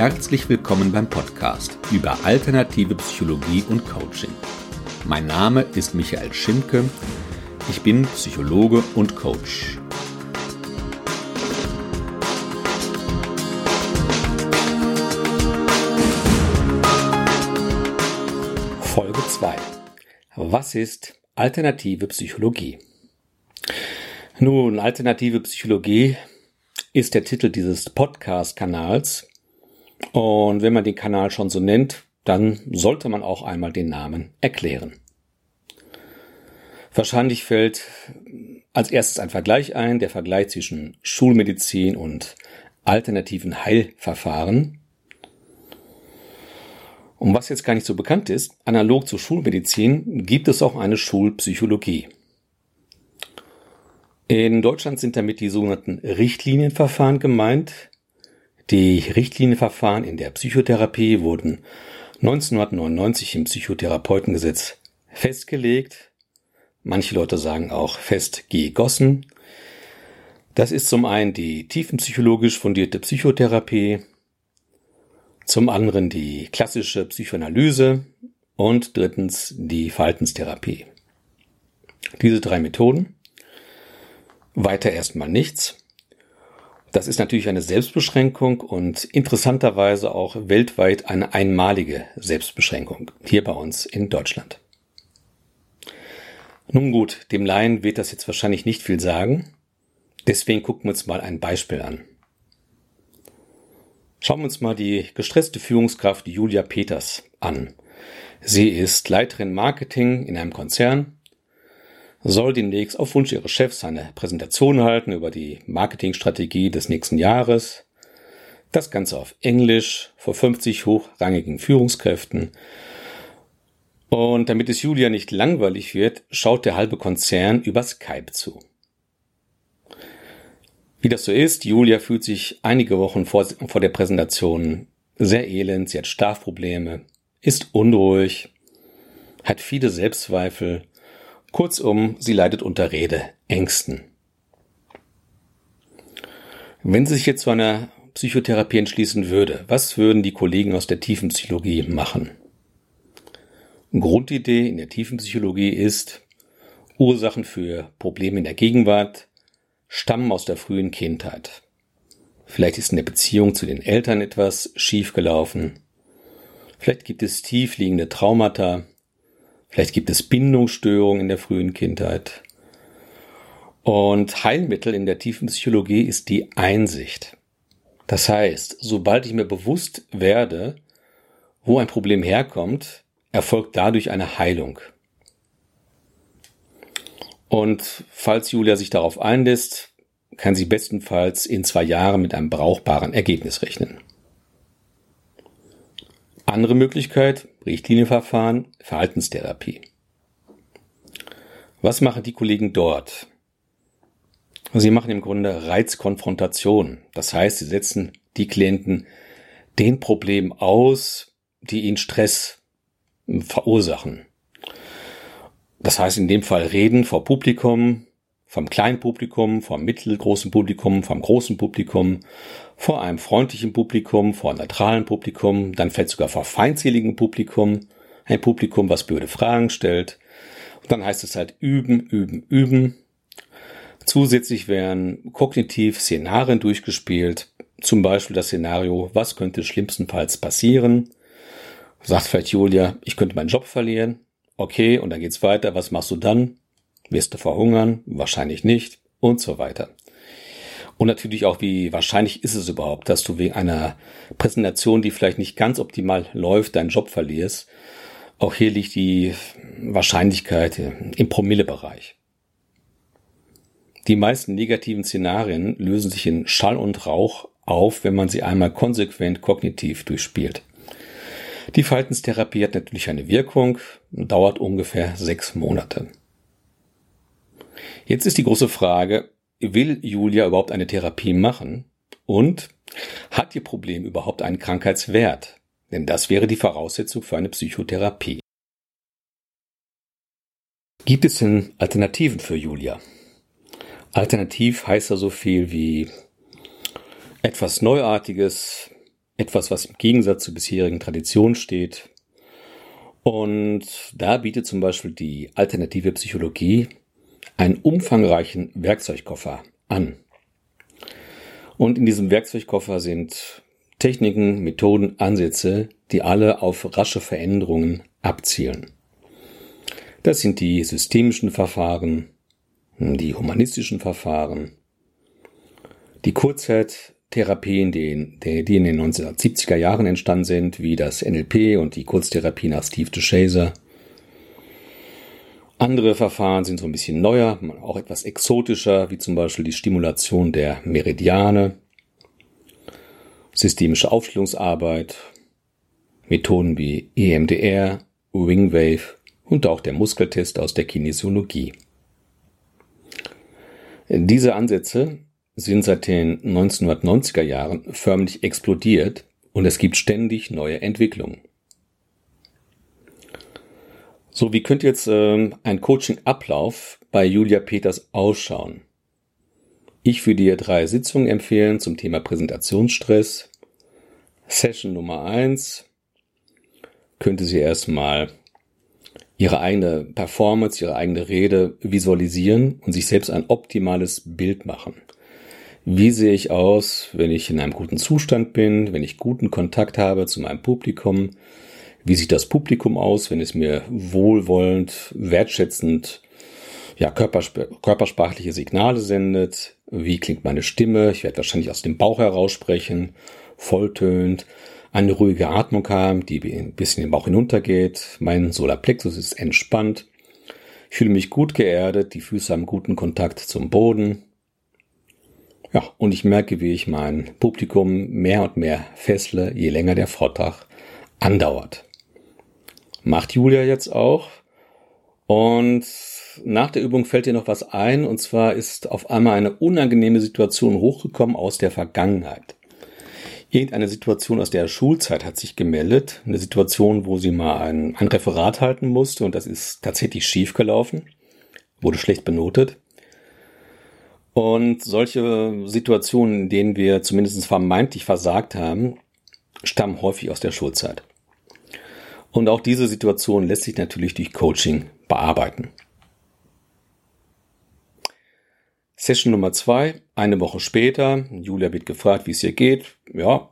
Herzlich willkommen beim Podcast über alternative Psychologie und Coaching. Mein Name ist Michael Schimke. Ich bin Psychologe und Coach. Folge 2. Was ist alternative Psychologie? Nun, alternative Psychologie ist der Titel dieses Podcast-Kanals. Und wenn man den Kanal schon so nennt, dann sollte man auch einmal den Namen erklären. Wahrscheinlich fällt als erstes ein Vergleich ein, der Vergleich zwischen Schulmedizin und alternativen Heilverfahren. Und was jetzt gar nicht so bekannt ist, analog zur Schulmedizin gibt es auch eine Schulpsychologie. In Deutschland sind damit die sogenannten Richtlinienverfahren gemeint. Die Richtlinienverfahren in der Psychotherapie wurden 1999 im Psychotherapeutengesetz festgelegt. Manche Leute sagen auch festgegossen. Das ist zum einen die tiefenpsychologisch fundierte Psychotherapie, zum anderen die klassische Psychoanalyse und drittens die Verhaltenstherapie. Diese drei Methoden weiter erstmal nichts. Das ist natürlich eine Selbstbeschränkung und interessanterweise auch weltweit eine einmalige Selbstbeschränkung, hier bei uns in Deutschland. Nun gut, dem Laien wird das jetzt wahrscheinlich nicht viel sagen, deswegen gucken wir uns mal ein Beispiel an. Schauen wir uns mal die gestresste Führungskraft Julia Peters an. Sie ist Leiterin Marketing in einem Konzern soll demnächst auf Wunsch ihres Chefs eine Präsentation halten über die Marketingstrategie des nächsten Jahres. Das Ganze auf Englisch vor 50 hochrangigen Führungskräften. Und damit es Julia nicht langweilig wird, schaut der halbe Konzern über Skype zu. Wie das so ist, Julia fühlt sich einige Wochen vor, vor der Präsentation sehr elend, sie hat Schlafprobleme, ist unruhig, hat viele Selbstzweifel Kurzum, sie leidet unter Rede, Ängsten. Wenn sie sich jetzt zu einer Psychotherapie entschließen würde, was würden die Kollegen aus der Tiefenpsychologie machen? Grundidee in der Tiefenpsychologie ist, Ursachen für Probleme in der Gegenwart stammen aus der frühen Kindheit. Vielleicht ist in der Beziehung zu den Eltern etwas schiefgelaufen. Vielleicht gibt es tiefliegende Traumata, Vielleicht gibt es Bindungsstörungen in der frühen Kindheit. Und Heilmittel in der tiefen Psychologie ist die Einsicht. Das heißt, sobald ich mir bewusst werde, wo ein Problem herkommt, erfolgt dadurch eine Heilung. Und falls Julia sich darauf einlässt, kann sie bestenfalls in zwei Jahren mit einem brauchbaren Ergebnis rechnen. Andere Möglichkeit, Richtlinienverfahren, Verhaltenstherapie. Was machen die Kollegen dort? Sie machen im Grunde Reizkonfrontation. Das heißt, sie setzen die Klienten den Problemen aus, die ihnen Stress verursachen. Das heißt in dem Fall reden vor Publikum, vom kleinen Publikum, vom mittelgroßen Publikum, vom großen Publikum, vor einem freundlichen Publikum, vor einem neutralen Publikum, dann vielleicht sogar vor feindseligem Publikum, ein Publikum, was blöde Fragen stellt. Und dann heißt es halt üben, üben, üben. Zusätzlich werden kognitiv Szenarien durchgespielt, zum Beispiel das Szenario, was könnte schlimmstenfalls passieren? Sagt vielleicht Julia, ich könnte meinen Job verlieren. Okay, und dann geht's weiter. Was machst du dann? Wirst du verhungern? Wahrscheinlich nicht. Und so weiter. Und natürlich auch, wie wahrscheinlich ist es überhaupt, dass du wegen einer Präsentation, die vielleicht nicht ganz optimal läuft, deinen Job verlierst. Auch hier liegt die Wahrscheinlichkeit im Promillebereich. Die meisten negativen Szenarien lösen sich in Schall und Rauch auf, wenn man sie einmal konsequent kognitiv durchspielt. Die Verhaltenstherapie hat natürlich eine Wirkung, dauert ungefähr sechs Monate. Jetzt ist die große Frage, will Julia überhaupt eine Therapie machen? Und hat ihr Problem überhaupt einen Krankheitswert? Denn das wäre die Voraussetzung für eine Psychotherapie. Gibt es denn Alternativen für Julia? Alternativ heißt ja so viel wie etwas Neuartiges, etwas, was im Gegensatz zur bisherigen Tradition steht. Und da bietet zum Beispiel die alternative Psychologie einen umfangreichen Werkzeugkoffer an. Und in diesem Werkzeugkoffer sind Techniken, Methoden, Ansätze, die alle auf rasche Veränderungen abzielen. Das sind die systemischen Verfahren, die humanistischen Verfahren, die Kurzzeittherapien, die, die in den 1970er Jahren entstanden sind, wie das NLP und die Kurztherapie nach Steve DeShazer. Andere Verfahren sind so ein bisschen neuer, auch etwas exotischer, wie zum Beispiel die Stimulation der Meridiane, systemische Aufstellungsarbeit, Methoden wie EMDR, Wingwave und auch der Muskeltest aus der Kinesiologie. Diese Ansätze sind seit den 1990er Jahren förmlich explodiert und es gibt ständig neue Entwicklungen. So, wie könnte jetzt ähm, ein Coaching-Ablauf bei Julia Peters ausschauen? Ich würde dir drei Sitzungen empfehlen zum Thema Präsentationsstress. Session Nummer eins könnte sie erstmal ihre eigene Performance, ihre eigene Rede visualisieren und sich selbst ein optimales Bild machen. Wie sehe ich aus, wenn ich in einem guten Zustand bin, wenn ich guten Kontakt habe zu meinem Publikum? Wie sieht das Publikum aus, wenn es mir wohlwollend, wertschätzend, ja, körpersp körpersprachliche Signale sendet? Wie klingt meine Stimme? Ich werde wahrscheinlich aus dem Bauch heraus sprechen, volltönt, eine ruhige Atmung haben, die ein bisschen den Bauch hinuntergeht. Mein Solarplexus ist entspannt. Ich fühle mich gut geerdet, die Füße haben guten Kontakt zum Boden. Ja, und ich merke, wie ich mein Publikum mehr und mehr fessle, je länger der Vortrag andauert. Macht Julia jetzt auch. Und nach der Übung fällt ihr noch was ein, und zwar ist auf einmal eine unangenehme Situation hochgekommen aus der Vergangenheit. Irgendeine Situation aus der Schulzeit hat sich gemeldet, eine Situation, wo sie mal ein, ein Referat halten musste und das ist tatsächlich schief gelaufen, wurde schlecht benotet. Und solche Situationen, in denen wir zumindest vermeintlich versagt haben, stammen häufig aus der Schulzeit. Und auch diese Situation lässt sich natürlich durch Coaching bearbeiten. Session Nummer zwei, eine Woche später. Julia wird gefragt, wie es ihr geht. Ja,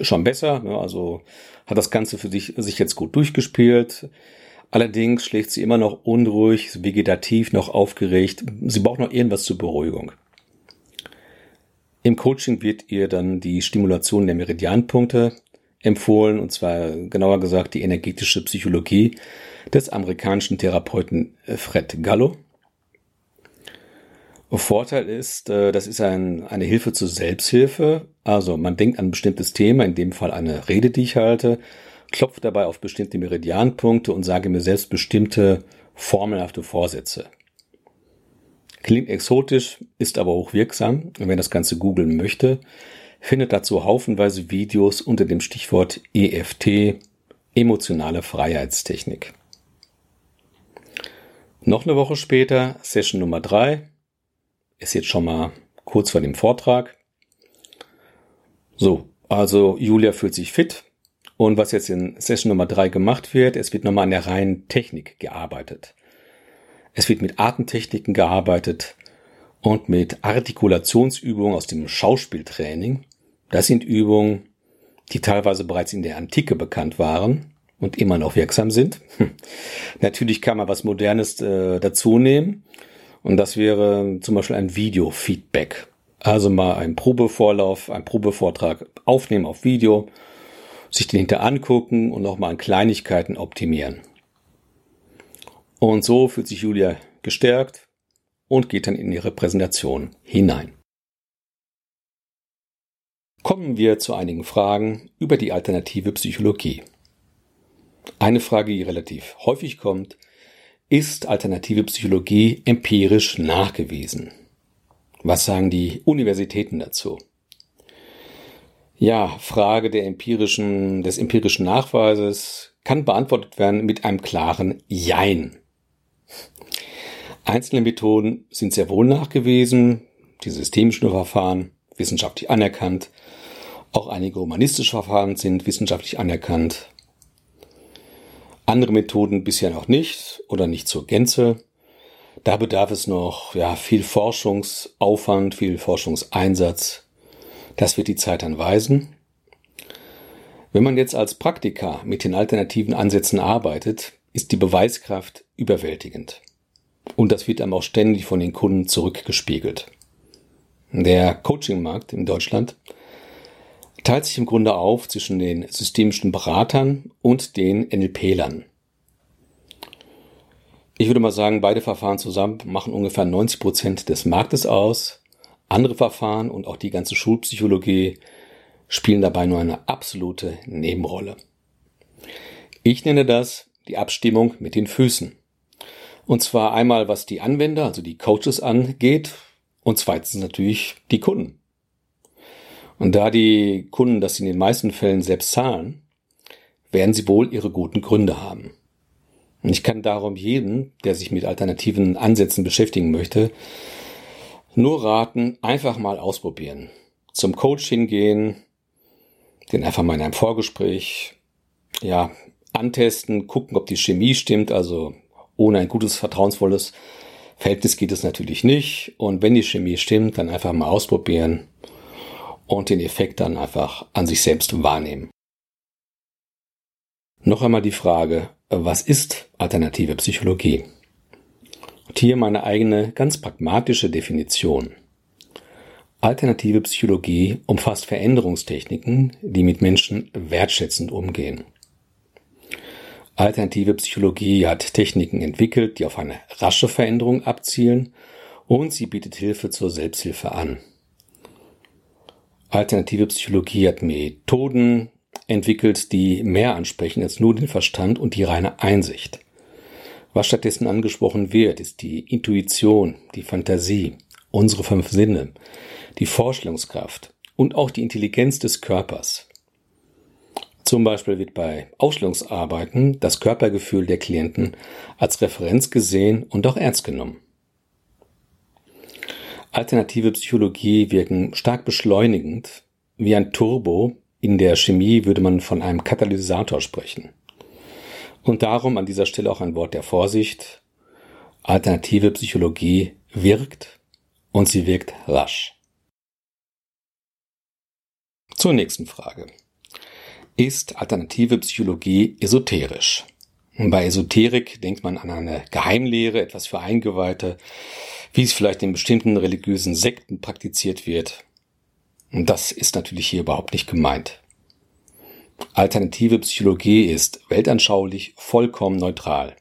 schon besser. Ja, also hat das Ganze für sich, sich jetzt gut durchgespielt. Allerdings schlägt sie immer noch unruhig, vegetativ, noch aufgeregt. Sie braucht noch irgendwas zur Beruhigung. Im Coaching wird ihr dann die Stimulation der Meridianpunkte empfohlen, und zwar genauer gesagt die energetische Psychologie des amerikanischen Therapeuten Fred Gallo. Vorteil ist, äh, das ist ein, eine Hilfe zur Selbsthilfe. Also man denkt an ein bestimmtes Thema, in dem Fall eine Rede, die ich halte, klopft dabei auf bestimmte Meridianpunkte und sage mir selbst bestimmte formelhafte Vorsätze. Klingt exotisch, ist aber hochwirksam. Und wer das Ganze googeln möchte, findet dazu haufenweise Videos unter dem Stichwort EFT, emotionale Freiheitstechnik. Noch eine Woche später, Session Nummer drei ist jetzt schon mal kurz vor dem Vortrag. So, also Julia fühlt sich fit. Und was jetzt in Session Nummer drei gemacht wird, es wird nochmal an der reinen Technik gearbeitet. Es wird mit Atemtechniken gearbeitet und mit Artikulationsübungen aus dem Schauspieltraining. Das sind Übungen, die teilweise bereits in der Antike bekannt waren und immer noch wirksam sind. Natürlich kann man was Modernes äh, dazu nehmen und das wäre zum Beispiel ein Video-Feedback. Also mal ein Probevorlauf, ein Probevortrag aufnehmen auf Video, sich den hinter angucken und nochmal an Kleinigkeiten optimieren. Und so fühlt sich Julia gestärkt und geht dann in ihre Präsentation hinein. Kommen wir zu einigen Fragen über die alternative Psychologie. Eine Frage, die relativ häufig kommt, ist alternative Psychologie empirisch nachgewiesen? Was sagen die Universitäten dazu? Ja, Frage der empirischen, des empirischen Nachweises kann beantwortet werden mit einem klaren Jein. Einzelne Methoden sind sehr wohl nachgewiesen, die systemischen Verfahren wissenschaftlich anerkannt. Auch einige humanistische Verfahren sind wissenschaftlich anerkannt. Andere Methoden bisher noch nicht oder nicht zur Gänze. Da bedarf es noch ja, viel Forschungsaufwand, viel Forschungseinsatz. Das wird die Zeit dann weisen. Wenn man jetzt als Praktiker mit den alternativen Ansätzen arbeitet, ist die Beweiskraft überwältigend. Und das wird einem auch ständig von den Kunden zurückgespiegelt. Der Coachingmarkt in Deutschland teilt sich im Grunde auf zwischen den systemischen Beratern und den NLP-Lern. Ich würde mal sagen, beide Verfahren zusammen machen ungefähr 90 Prozent des Marktes aus. Andere Verfahren und auch die ganze Schulpsychologie spielen dabei nur eine absolute Nebenrolle. Ich nenne das die Abstimmung mit den Füßen. Und zwar einmal, was die Anwender, also die Coaches angeht, und zweitens natürlich die Kunden. Und da die Kunden das in den meisten Fällen selbst zahlen, werden sie wohl ihre guten Gründe haben. Und ich kann darum jeden, der sich mit alternativen Ansätzen beschäftigen möchte, nur raten, einfach mal ausprobieren. Zum Coach hingehen, den einfach mal in einem Vorgespräch, ja, antesten, gucken, ob die Chemie stimmt, also ohne ein gutes, vertrauensvolles Verhältnis geht es natürlich nicht. Und wenn die Chemie stimmt, dann einfach mal ausprobieren und den Effekt dann einfach an sich selbst wahrnehmen. Noch einmal die Frage, was ist alternative Psychologie? Und hier meine eigene ganz pragmatische Definition. Alternative Psychologie umfasst Veränderungstechniken, die mit Menschen wertschätzend umgehen. Alternative Psychologie hat Techniken entwickelt, die auf eine rasche Veränderung abzielen und sie bietet Hilfe zur Selbsthilfe an. Alternative Psychologie hat Methoden entwickelt, die mehr ansprechen als nur den Verstand und die reine Einsicht. Was stattdessen angesprochen wird, ist die Intuition, die Fantasie, unsere fünf Sinne, die Vorstellungskraft und auch die Intelligenz des Körpers. Zum Beispiel wird bei Ausstellungsarbeiten das Körpergefühl der Klienten als Referenz gesehen und auch ernst genommen. Alternative Psychologie wirken stark beschleunigend, wie ein Turbo. In der Chemie würde man von einem Katalysator sprechen. Und darum an dieser Stelle auch ein Wort der Vorsicht. Alternative Psychologie wirkt und sie wirkt rasch. Zur nächsten Frage ist alternative Psychologie esoterisch. Bei Esoterik denkt man an eine Geheimlehre, etwas für Eingeweihte, wie es vielleicht in bestimmten religiösen Sekten praktiziert wird. Und das ist natürlich hier überhaupt nicht gemeint. Alternative Psychologie ist weltanschaulich vollkommen neutral.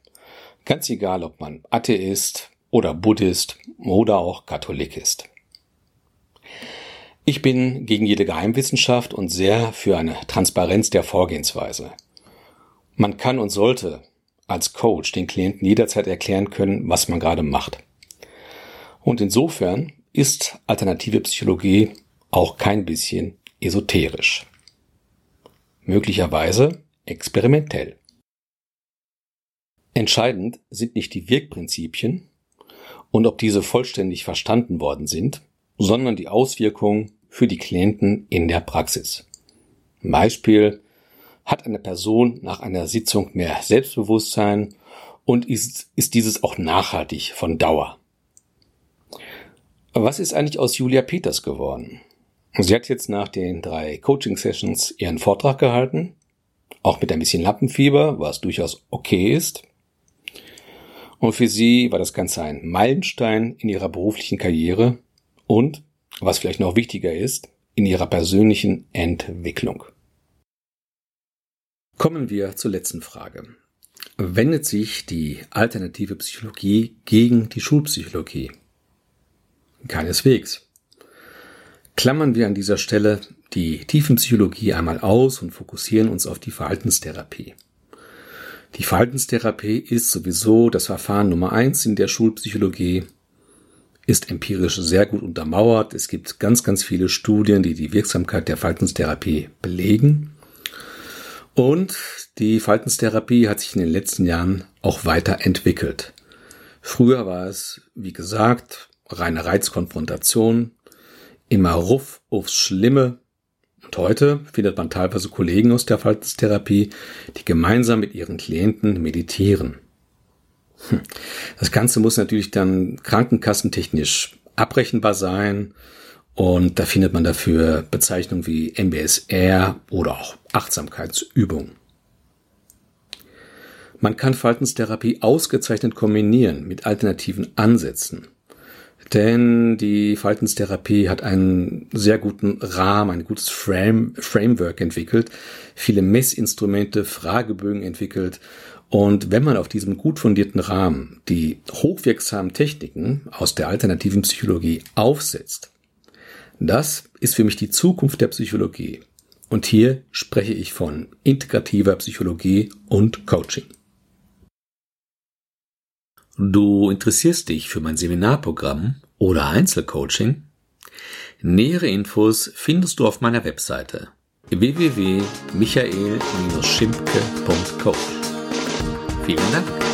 Ganz egal, ob man Atheist oder Buddhist oder auch Katholik ist. Ich bin gegen jede Geheimwissenschaft und sehr für eine Transparenz der Vorgehensweise. Man kann und sollte als Coach den Klienten jederzeit erklären können, was man gerade macht. Und insofern ist alternative Psychologie auch kein bisschen esoterisch. Möglicherweise experimentell. Entscheidend sind nicht die Wirkprinzipien und ob diese vollständig verstanden worden sind, sondern die Auswirkungen für die Klienten in der Praxis. Beispiel hat eine Person nach einer Sitzung mehr Selbstbewusstsein und ist, ist dieses auch nachhaltig von Dauer. Was ist eigentlich aus Julia Peters geworden? Sie hat jetzt nach den drei Coaching-Sessions ihren Vortrag gehalten, auch mit ein bisschen Lappenfieber, was durchaus okay ist. Und für sie war das Ganze ein Meilenstein in ihrer beruflichen Karriere und was vielleicht noch wichtiger ist, in ihrer persönlichen Entwicklung. Kommen wir zur letzten Frage. Wendet sich die alternative Psychologie gegen die Schulpsychologie? Keineswegs. Klammern wir an dieser Stelle die Tiefenpsychologie einmal aus und fokussieren uns auf die Verhaltenstherapie. Die Verhaltenstherapie ist sowieso das Verfahren Nummer eins in der Schulpsychologie ist empirisch sehr gut untermauert. Es gibt ganz, ganz viele Studien, die die Wirksamkeit der Verhaltenstherapie belegen. Und die Verhaltenstherapie hat sich in den letzten Jahren auch weiterentwickelt. Früher war es, wie gesagt, reine Reizkonfrontation, immer Ruff aufs Schlimme. Und heute findet man teilweise Kollegen aus der Verhaltenstherapie, die gemeinsam mit ihren Klienten meditieren. Hm. Das Ganze muss natürlich dann krankenkassentechnisch abrechenbar sein und da findet man dafür Bezeichnungen wie MBSR oder auch Achtsamkeitsübungen. Man kann Verhaltenstherapie ausgezeichnet kombinieren mit alternativen Ansätzen. Denn die Verhaltenstherapie hat einen sehr guten Rahmen, ein gutes Frame, Framework entwickelt, viele Messinstrumente, Fragebögen entwickelt. Und wenn man auf diesem gut fundierten Rahmen die hochwirksamen Techniken aus der alternativen Psychologie aufsetzt, das ist für mich die Zukunft der Psychologie. Und hier spreche ich von integrativer Psychologie und Coaching. Du interessierst dich für mein Seminarprogramm oder Einzelcoaching? Nähere Infos findest du auf meiner Webseite www.michael-schimpke.coach. Vielen Dank.